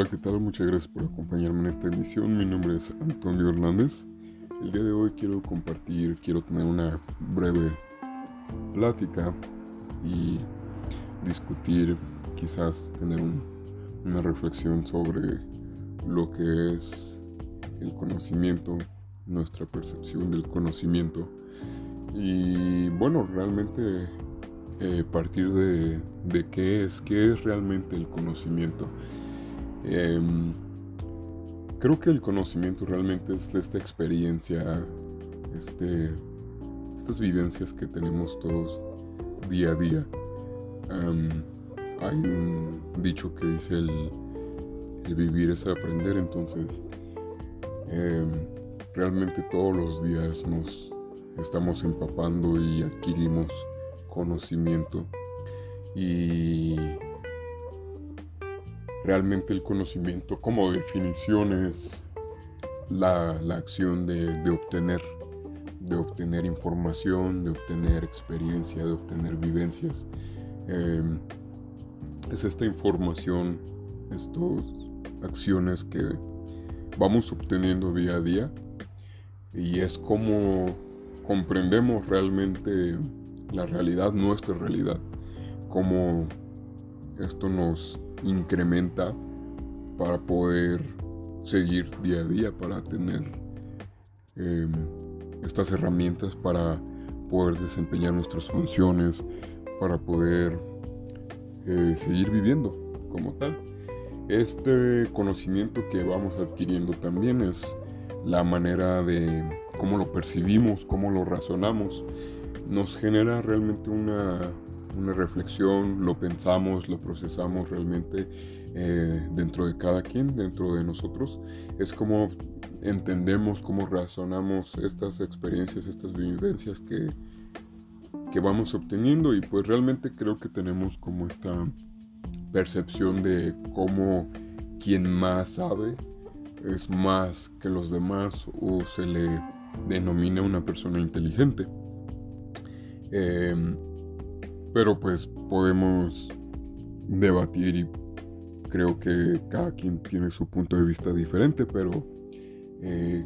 Hola, ¿qué tal? Muchas gracias por acompañarme en esta emisión. Mi nombre es Antonio Hernández. El día de hoy quiero compartir, quiero tener una breve plática y discutir, quizás tener una reflexión sobre lo que es el conocimiento, nuestra percepción del conocimiento. Y bueno, realmente eh, partir de, de qué es, qué es realmente el conocimiento. Em, creo que el conocimiento realmente es esta experiencia, este, estas vivencias que tenemos todos día a día. hay un dicho que dice el, vivir es aprender, entonces em, realmente todos los días nos estamos empapando y adquirimos conocimiento y Realmente el conocimiento como definición es la, acción de, obtener, de obtener información, de obtener experiencia, de obtener vivencias. Em, es esta información, estas acciones que vamos obteniendo día a día y es como comprendemos realmente la realidad, nuestra realidad, como esto nos incrementa para poder seguir día a día, para tener em, estas herramientas para poder desempeñar nuestras funciones, para poder eh, seguir viviendo como tal. Este conocimiento que vamos adquiriendo también es la manera de cómo lo percibimos, cómo lo razonamos, nos genera realmente una una reflexión, lo pensamos, lo procesamos realmente eh, dentro de cada quien, dentro de nosotros. Es como entendemos, cómo razonamos estas experiencias, estas vivencias que, que vamos obteniendo y pues realmente creo que tenemos como esta percepción de cómo quien más sabe es más que los demás o se le denomina una persona inteligente. Em, pero pues podemos debatir y creo que cada quien tiene su punto de vista diferente, pero eh,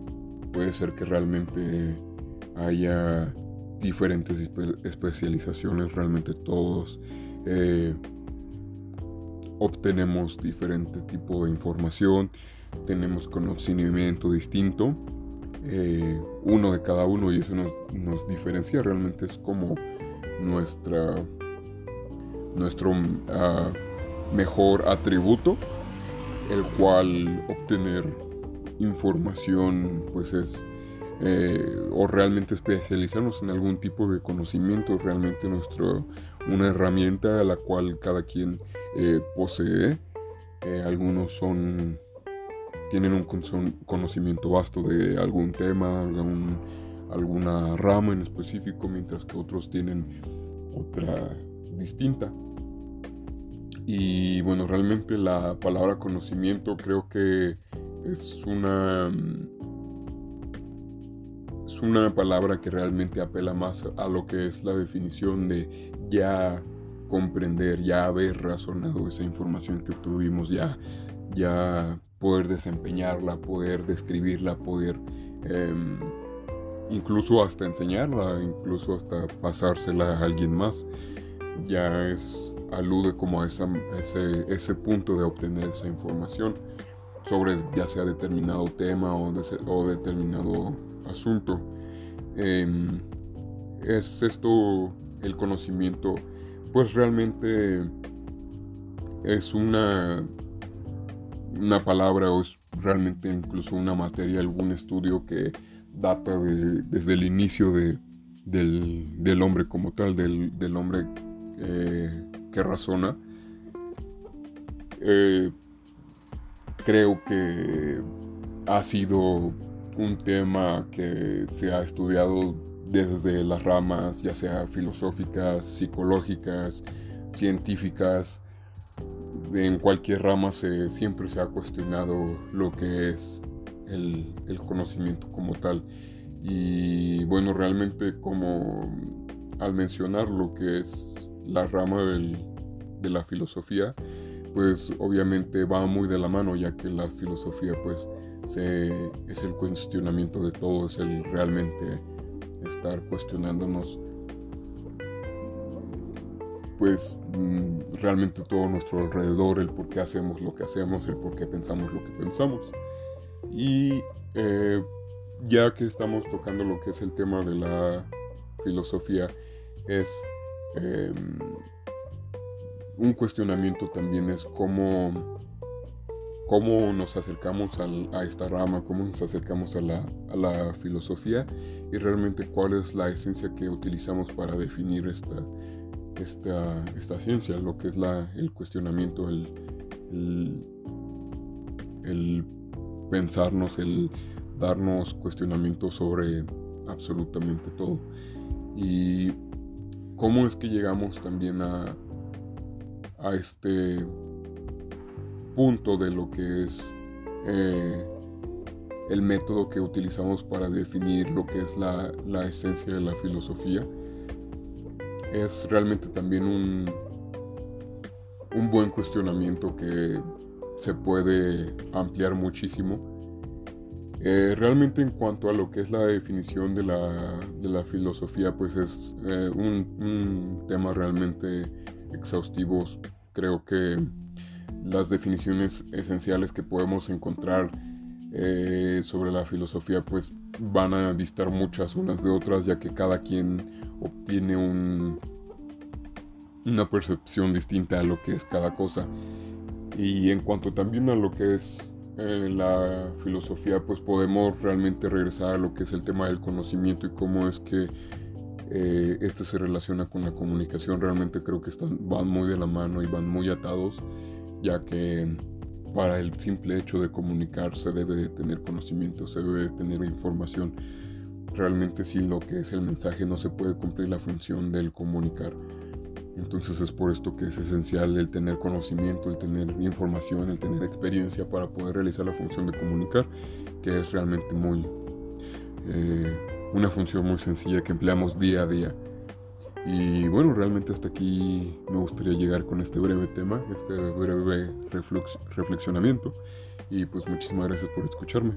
puede ser que realmente haya diferentes especializaciones, realmente todos eh, obtenemos diferente tipo de información, tenemos conocimiento distinto, eh, uno de cada uno y eso nos, nos diferencia, realmente es como nuestra, nuestro ah, mejor atributo, el cual obtener información pues es eh, o realmente especializarnos en algún tipo de conocimiento, realmente nuestro, una herramienta a la cual cada quien eh, posee. Eh, algunos son tienen un conocimiento vasto de algún tema, algún, alguna rama en específico, mientras que otros tienen otra distinta. Y bueno, realmente la palabra conocimiento creo que es una es una palabra que realmente apela más a lo que es la definición de ya comprender, ya haber razonado esa información que obtuvimos, ya, ya poder desempeñarla, poder describirla, poder em, incluso hasta enseñarla, incluso hasta pasársela a alguien más. Ya es alude como a, ese, ese, punto de obtener esa información sobre ya sea determinado tema o, o determinado asunto. Em, es esto el conocimiento, pues realmente es una, una palabra o es realmente incluso una materia, algún estudio que data desde el inicio de, del, hombre como tal, del, hombre eh, que razona. Eh, creo que ha sido un tema que se ha estudiado desde las ramas, ya sea filosóficas, psicológicas, científicas. En cualquier rama se, siempre se ha cuestionado lo que es el, conocimiento como tal. Y bueno, realmente como al mencionar lo que es la rama de la filosofía, pues obviamente va muy de la mano ya que la filosofía pues se, es el cuestionamiento de todo, es el realmente estar cuestionándonos pues mm, realmente todo nuestro alrededor, el por qué hacemos lo que hacemos, el por qué pensamos lo que pensamos. Y eh, ya que estamos tocando lo que es el tema de la filosofía, es em, un cuestionamiento también es cómo, cómo nos acercamos a esta rama, cómo nos acercamos a la, a la, filosofía y realmente cuál es la esencia que utilizamos para definir esta, esta, esta ciencia, lo que es la, el cuestionamiento, el, el, pensarnos, el darnos cuestionamientos sobre absolutamente todo. Y cómo es que llegamos también a, a este punto de lo que es eh, el método que utilizamos para definir lo que es la, la esencia de la filosofía es realmente también un, un buen cuestionamiento que se puede ampliar muchísimo. Eh, realmente en cuanto a lo que es la definición de la, de la filosofía, pues es eh, un, tema realmente exhaustivo. Creo que las definiciones esenciales que podemos encontrar eh, sobre la filosofía pues van a distar muchas unas de otras ya que cada quien obtiene un, una percepción distinta a lo que es cada cosa. Y en cuanto también a lo que es eh, la filosofía, pues podemos realmente regresar a lo que es el tema del conocimiento y cómo es que eh, este se relaciona con la comunicación. Realmente creo que están, van muy de la mano y van muy atados, ya que para el simple hecho de comunicar se debe de tener conocimiento, se debe de tener información realmente sin lo que es el mensaje no se puede cumplir la función del comunicar. Entonces es por esto que es esencial el tener conocimiento, el tener información, el tener experiencia para poder realizar la función de comunicar, que es realmente muy eh, una función muy sencilla que empleamos día a día. Y bueno, realmente hasta aquí me gustaría llegar con este breve tema, este breve reflexionamiento. Y pues muchísimas gracias por escucharme.